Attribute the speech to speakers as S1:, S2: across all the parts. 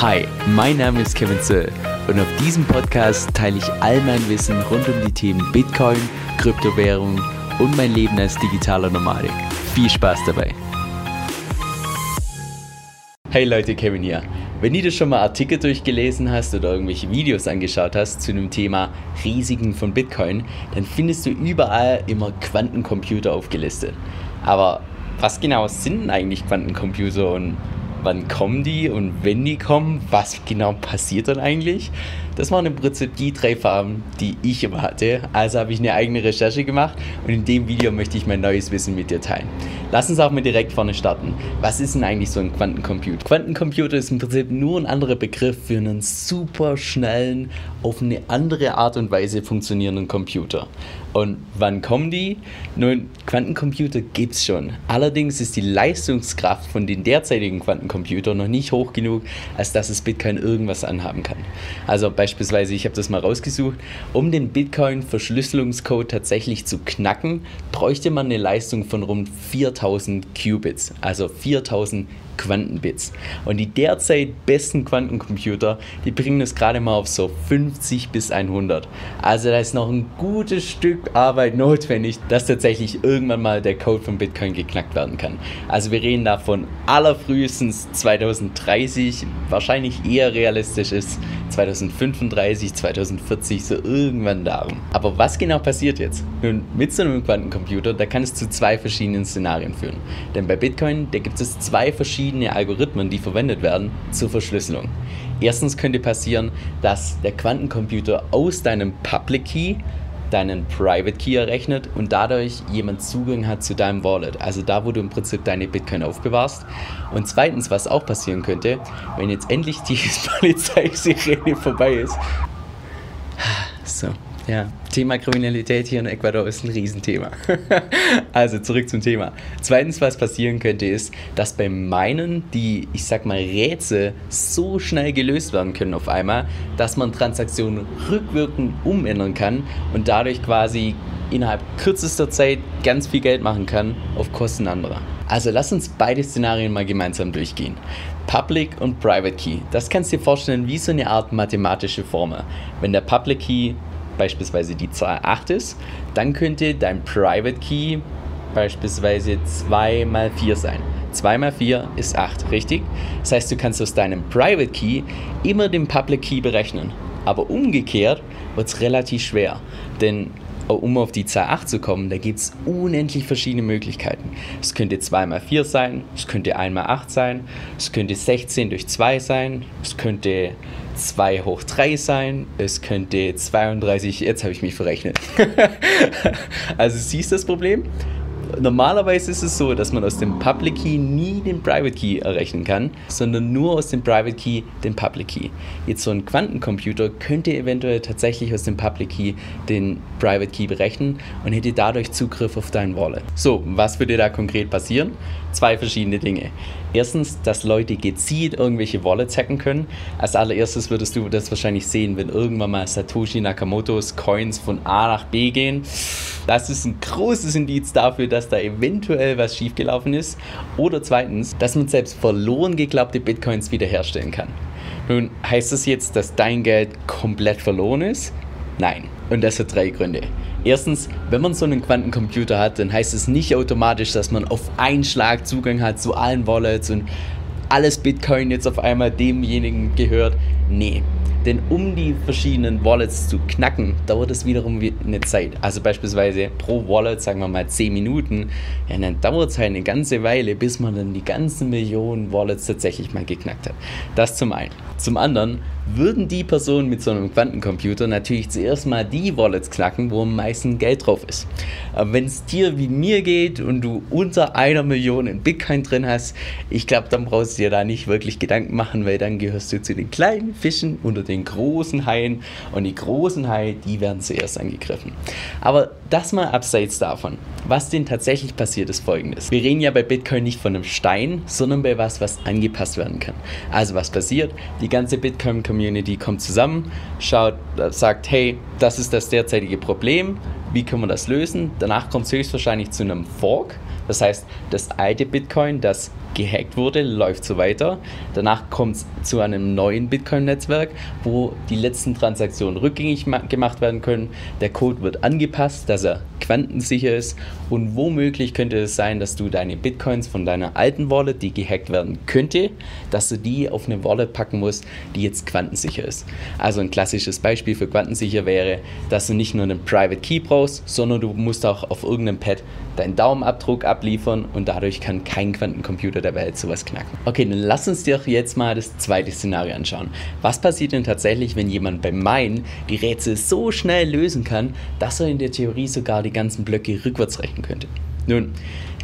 S1: Hi, mein Name ist Kevin Zöll und auf diesem Podcast teile ich all mein Wissen rund um die Themen Bitcoin, Kryptowährung und mein Leben als digitaler Nomadik. Viel Spaß dabei! Hey Leute, Kevin hier. Wenn du dir schon mal Artikel durchgelesen hast oder irgendwelche Videos angeschaut hast zu dem Thema Risiken von Bitcoin, dann findest du überall immer Quantencomputer aufgelistet. Aber was genau sind eigentlich Quantencomputer und wann kommen die und wenn die kommen, was genau passiert dann eigentlich? Das waren im Prinzip die drei Farben, die ich immer hatte. Also habe ich eine eigene Recherche gemacht und in dem Video möchte ich mein neues Wissen mit dir teilen. Lass uns auch mal direkt vorne starten. Was ist denn eigentlich so ein Quantencomputer? Quantencomputer ist im Prinzip nur ein anderer Begriff für einen super schnellen, auf eine andere Art und Weise funktionierenden Computer. Und wann kommen die? Nun, Quantencomputer gibt es schon. Allerdings ist die Leistungskraft von den derzeitigen Quantencomputern noch nicht hoch genug, als dass es Bitcoin irgendwas anhaben kann. Also beispielsweise, ich habe das mal rausgesucht, um den Bitcoin-Verschlüsselungscode tatsächlich zu knacken, bräuchte man eine Leistung von rund 4000 Qubits, also 4000 Quantenbits. Und die derzeit besten Quantencomputer, die bringen es gerade mal auf so 50 bis 100. Also da ist noch ein gutes Stück Arbeit notwendig, dass tatsächlich irgendwann mal der Code von Bitcoin geknackt werden kann. Also wir reden davon allerfrühestens 2030, wahrscheinlich eher realistisch ist 2035, 2040, so irgendwann darum. Aber was genau passiert jetzt? Nun, mit so einem Quantencomputer, da kann es zu zwei verschiedenen Szenarien führen. Denn bei Bitcoin, da gibt es zwei verschiedene verschiedene Algorithmen, die verwendet werden zur Verschlüsselung. Erstens könnte passieren, dass der Quantencomputer aus deinem Public Key deinen Private Key errechnet und dadurch jemand Zugang hat zu deinem Wallet, also da, wo du im Prinzip deine Bitcoin aufbewahrst. Und zweitens, was auch passieren könnte, wenn jetzt endlich die Polizeisirene vorbei ist. So, ja, Thema Kriminalität hier in Ecuador ist ein Riesenthema. also zurück zum Thema. Zweitens, was passieren könnte, ist, dass beim Meinen die, ich sag mal, Rätsel so schnell gelöst werden können auf einmal, dass man Transaktionen rückwirkend umändern kann und dadurch quasi innerhalb kürzester Zeit ganz viel Geld machen kann auf Kosten anderer. Also lass uns beide Szenarien mal gemeinsam durchgehen. Public und Private Key. Das kannst du dir vorstellen wie so eine Art mathematische Formel. Wenn der Public Key beispielsweise die Zahl 8 ist, dann könnte dein Private Key beispielsweise 2 mal 4 sein. 2 mal 4 ist 8, richtig? Das heißt, du kannst aus deinem Private Key immer den Public Key berechnen. Aber umgekehrt wird es relativ schwer, denn um auf die Zahl 8 zu kommen, da gibt es unendlich verschiedene Möglichkeiten. Es könnte 2 mal 4 sein, es könnte 1 mal 8 sein, es könnte 16 durch 2 sein, es könnte 2 hoch 3 sein, es könnte 32, jetzt habe ich mich verrechnet. also siehst du das Problem? Normalerweise ist es so, dass man aus dem Public Key nie den Private Key errechnen kann, sondern nur aus dem Private Key den Public Key. Jetzt so ein Quantencomputer könnte eventuell tatsächlich aus dem Public Key den Private Key berechnen und hätte dadurch Zugriff auf dein Wallet. So, was würde da konkret passieren? Zwei verschiedene Dinge. Erstens, dass Leute gezielt irgendwelche Wallets hacken können. Als allererstes würdest du das wahrscheinlich sehen, wenn irgendwann mal Satoshi Nakamotos Coins von A nach B gehen. Das ist ein großes Indiz dafür, dass da eventuell was schiefgelaufen ist. Oder zweitens, dass man selbst verloren geglaubte Bitcoins wiederherstellen kann. Nun heißt das jetzt, dass dein Geld komplett verloren ist? Nein. Und das hat drei Gründe. Erstens, wenn man so einen Quantencomputer hat, dann heißt es nicht automatisch, dass man auf einen Schlag Zugang hat zu allen Wallets und alles Bitcoin jetzt auf einmal demjenigen gehört. Nee, denn um die verschiedenen Wallets zu knacken, dauert es wiederum eine Zeit. Also beispielsweise pro Wallet, sagen wir mal 10 Minuten. Ja, dann dauert es halt eine ganze Weile, bis man dann die ganzen Millionen Wallets tatsächlich mal geknackt hat. Das zum einen. Zum anderen würden die Personen mit so einem Quantencomputer natürlich zuerst mal die Wallets knacken, wo am meisten Geld drauf ist. Wenn es dir wie mir geht und du unter einer Million in Bitcoin drin hast, ich glaube, dann brauchst du dir da nicht wirklich Gedanken machen, weil dann gehörst du zu den kleinen Fischen unter den großen Haien und die großen Haie, die werden zuerst angegriffen. Aber das mal abseits davon. Was denn tatsächlich passiert, ist folgendes. Wir reden ja bei Bitcoin nicht von einem Stein, sondern bei was, was angepasst werden kann. Also was passiert? Die ganze Bitcoin-Community kommt zusammen, schaut, sagt, hey, das ist das derzeitige Problem, wie können wir das lösen? Danach kommt es höchstwahrscheinlich zu einem Fork. Das heißt, das alte Bitcoin, das gehackt wurde, läuft so weiter. Danach kommt es zu einem neuen Bitcoin-Netzwerk, wo die letzten Transaktionen rückgängig gemacht werden können. Der Code wird angepasst, dass er quantensicher ist und womöglich könnte es sein, dass du deine Bitcoins von deiner alten Wallet, die gehackt werden könnte, dass du die auf eine Wallet packen musst, die jetzt quantensicher ist. Also ein klassisches Beispiel für quantensicher wäre, dass du nicht nur einen Private Key brauchst, sondern du musst auch auf irgendeinem Pad deinen Daumenabdruck abliefern und dadurch kann kein Quantencomputer der Welt sowas knacken. Okay, dann lass uns dir jetzt mal das zweite Szenario anschauen. Was passiert denn tatsächlich, wenn jemand beim Minen die Rätsel so schnell lösen kann, dass er in der Theorie sogar die ganzen Blöcke rückwärts rechnen könnte? Nun,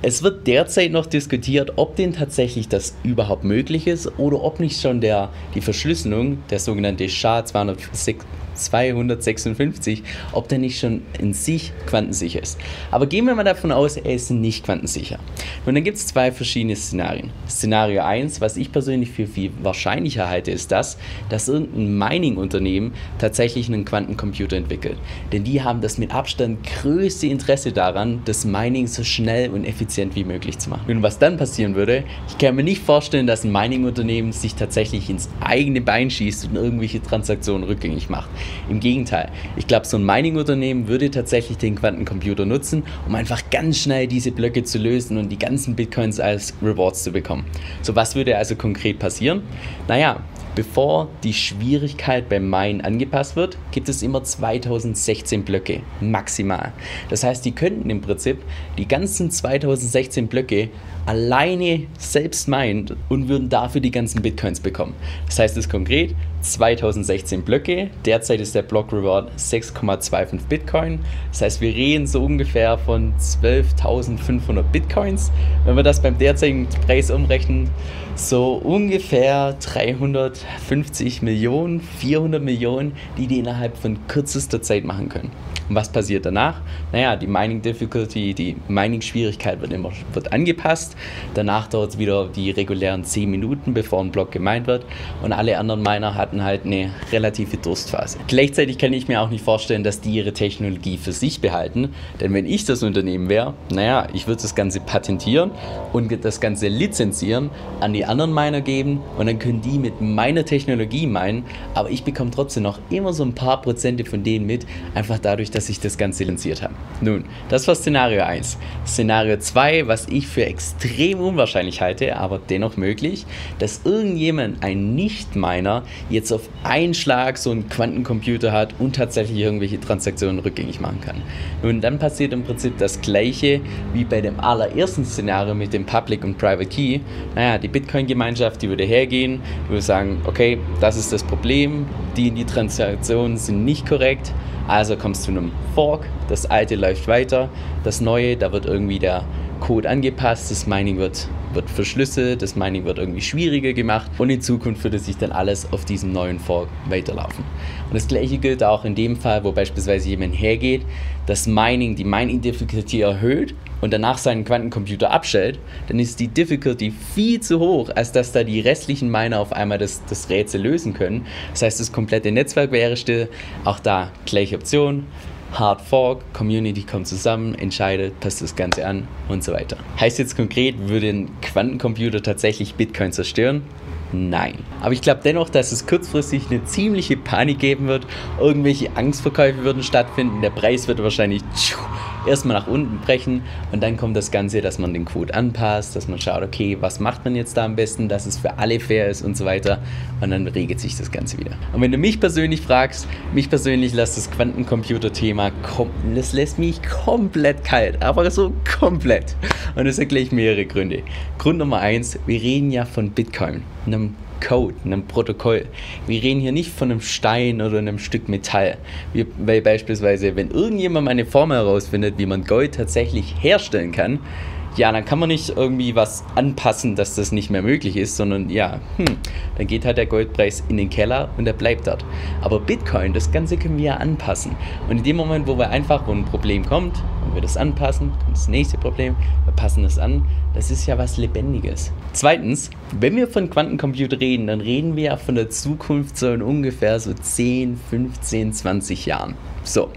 S1: es wird derzeit noch diskutiert, ob denn tatsächlich das überhaupt möglich ist oder ob nicht schon der, die Verschlüsselung, der sogenannte SHA-256, 256, ob der nicht schon in sich quantensicher ist. Aber gehen wir mal davon aus, er ist nicht quantensicher. Und dann gibt es zwei verschiedene Szenarien. Szenario 1, was ich persönlich für viel wahrscheinlicher halte, ist das, dass irgendein Mining-Unternehmen tatsächlich einen Quantencomputer entwickelt. Denn die haben das mit Abstand größte Interesse daran, das Mining so schnell und effizient wie möglich zu machen. Und was dann passieren würde, ich kann mir nicht vorstellen, dass ein Mining-Unternehmen sich tatsächlich ins eigene Bein schießt und irgendwelche Transaktionen rückgängig macht. Im Gegenteil, ich glaube, so ein Mining-Unternehmen würde tatsächlich den Quantencomputer nutzen, um einfach ganz schnell diese Blöcke zu lösen und die ganzen Bitcoins als Rewards zu bekommen. So, was würde also konkret passieren? Naja, Bevor die Schwierigkeit beim Minen angepasst wird, gibt es immer 2016 Blöcke, maximal. Das heißt, die könnten im Prinzip die ganzen 2016 Blöcke alleine selbst meinen und würden dafür die ganzen Bitcoins bekommen. Das heißt es konkret, 2016 Blöcke, derzeit ist der Block Reward 6,25 Bitcoin. Das heißt, wir reden so ungefähr von 12.500 Bitcoins. Wenn wir das beim derzeitigen Preis umrechnen, so ungefähr 350 Millionen, 400 Millionen, die die innerhalb von kürzester Zeit machen können. Und was passiert danach? Naja, die Mining Difficulty, die Mining-Schwierigkeit wird immer wird angepasst. Danach dauert es wieder die regulären 10 Minuten, bevor ein Block gemeint wird. Und alle anderen Miner hatten halt eine relative Durstphase. Gleichzeitig kann ich mir auch nicht vorstellen, dass die ihre Technologie für sich behalten. Denn wenn ich das Unternehmen wäre, naja, ich würde das Ganze patentieren und das Ganze lizenzieren, an die anderen Miner geben und dann können die mit meiner Technologie meinen, aber ich bekomme trotzdem noch immer so ein paar Prozente von denen mit, einfach dadurch, dass ich das Ganze lizenziert habe. Nun, das war Szenario 1. Szenario 2, was ich für extrem unwahrscheinlich halte, aber dennoch möglich, dass irgendjemand, ein Nicht-Miner, jetzt auf einen Schlag so einen Quantencomputer hat und tatsächlich irgendwelche Transaktionen rückgängig machen kann. Nun, dann passiert im Prinzip das gleiche wie bei dem allerersten Szenario mit dem Public und Private Key. Naja, die Bitcoin-Gemeinschaft, die würde hergehen, würde sagen, okay, das ist das Problem, die, die Transaktionen sind nicht korrekt, also kommst du zu einem Fork, das alte läuft weiter, das neue, da wird irgendwie der Code angepasst, das Mining wird, wird verschlüsselt, das Mining wird irgendwie schwieriger gemacht und in Zukunft würde sich dann alles auf diesem neuen Fork weiterlaufen. Und das gleiche gilt auch in dem Fall, wo beispielsweise jemand hergeht, das Mining, die Mining Difficulty erhöht und danach seinen Quantencomputer abstellt, dann ist die Difficulty viel zu hoch, als dass da die restlichen Miner auf einmal das, das Rätsel lösen können. Das heißt, das komplette Netzwerk wäre still. Auch da gleiche Option. Hard Fork, Community kommt zusammen, entscheidet, passt das Ganze an und so weiter. Heißt jetzt konkret, würde ein Quantencomputer tatsächlich Bitcoin zerstören? Nein. Aber ich glaube dennoch, dass es kurzfristig eine ziemliche Panik geben wird. Irgendwelche Angstverkäufe würden stattfinden. Der Preis wird wahrscheinlich erstmal nach unten brechen und dann kommt das Ganze, dass man den Code anpasst, dass man schaut, okay, was macht man jetzt da am besten, dass es für alle fair ist und so weiter und dann regelt sich das Ganze wieder. Und wenn du mich persönlich fragst, mich persönlich lässt das Quantencomputer-Thema, das lässt mich komplett kalt, aber so komplett. Und das erkläre ich mehrere Gründe. Grund Nummer eins, wir reden ja von Bitcoin, einem Code, einem Protokoll. Wir reden hier nicht von einem Stein oder einem Stück Metall. Wir, weil beispielsweise, wenn irgendjemand eine Formel herausfindet, wie man Gold tatsächlich herstellen kann, ja, dann kann man nicht irgendwie was anpassen, dass das nicht mehr möglich ist, sondern ja, hm, dann geht halt der Goldpreis in den Keller und er bleibt dort. Aber Bitcoin, das Ganze können wir ja anpassen. Und in dem Moment, wo wir einfach, wo ein Problem kommt wir das anpassen, kommt das nächste Problem, wir passen das an, das ist ja was Lebendiges. Zweitens, wenn wir von Quantencomputer reden, dann reden wir ja von der Zukunft so in ungefähr so 10, 15, 20 Jahren. So,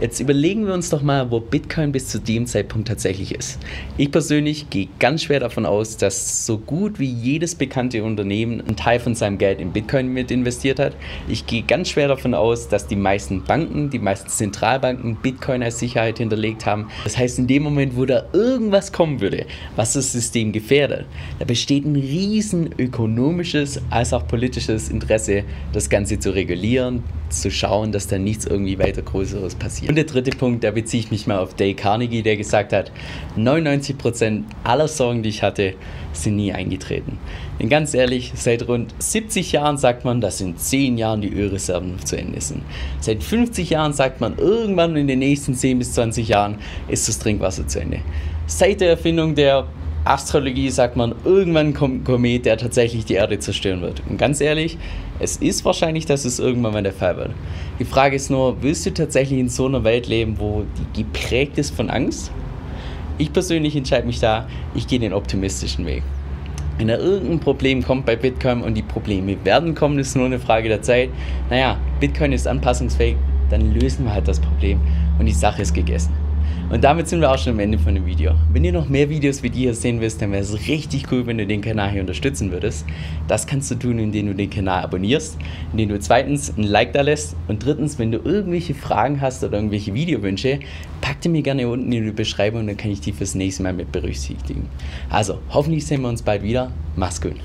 S1: jetzt überlegen wir uns doch mal, wo Bitcoin bis zu dem Zeitpunkt tatsächlich ist. Ich persönlich gehe ganz schwer davon aus, dass so gut wie jedes bekannte Unternehmen einen Teil von seinem Geld in Bitcoin mit investiert hat. Ich gehe ganz schwer davon aus, dass die meisten Banken, die meisten Zentralbanken Bitcoin als Sicherheit hinterlegt haben. Das heißt, in dem Moment, wo da irgendwas kommen würde, was das System gefährdet, da besteht ein riesen ökonomisches als auch politisches Interesse, das Ganze zu regulieren, zu schauen, dass da nichts irgendwie weiter Größeres passiert. Und der dritte Punkt, da beziehe ich mich mal auf Dale Carnegie, der gesagt hat, 99% aller Sorgen, die ich hatte, sind nie eingetreten. Denn ganz ehrlich, seit rund 70 Jahren sagt man, dass in 10 Jahren die Ölreserven zu Ende sind. Seit 50 Jahren sagt man, irgendwann in den nächsten 10 bis 20 Jahren ist das Trinkwasser zu Ende. Seit der Erfindung der Astrologie sagt man, irgendwann kommt ein Komet, der tatsächlich die Erde zerstören wird. Und ganz ehrlich, es ist wahrscheinlich, dass es irgendwann mal der Fall wird. Die Frage ist nur, willst du tatsächlich in so einer Welt leben, wo die geprägt ist von Angst? Ich persönlich entscheide mich da, ich gehe den optimistischen Weg. Wenn da irgendein Problem kommt bei Bitcoin und die Probleme werden kommen, ist nur eine Frage der Zeit. Naja, Bitcoin ist anpassungsfähig, dann lösen wir halt das Problem und die Sache ist gegessen. Und damit sind wir auch schon am Ende von dem Video. Wenn ihr noch mehr Videos wie die hier sehen willst, dann wäre es richtig cool, wenn du den Kanal hier unterstützen würdest. Das kannst du tun, indem du den Kanal abonnierst, indem du zweitens ein Like da lässt und drittens, wenn du irgendwelche Fragen hast oder irgendwelche Videowünsche, pack die mir gerne unten in die Beschreibung, dann kann ich die fürs nächste Mal mit berücksichtigen. Also, hoffentlich sehen wir uns bald wieder. Mach's gut.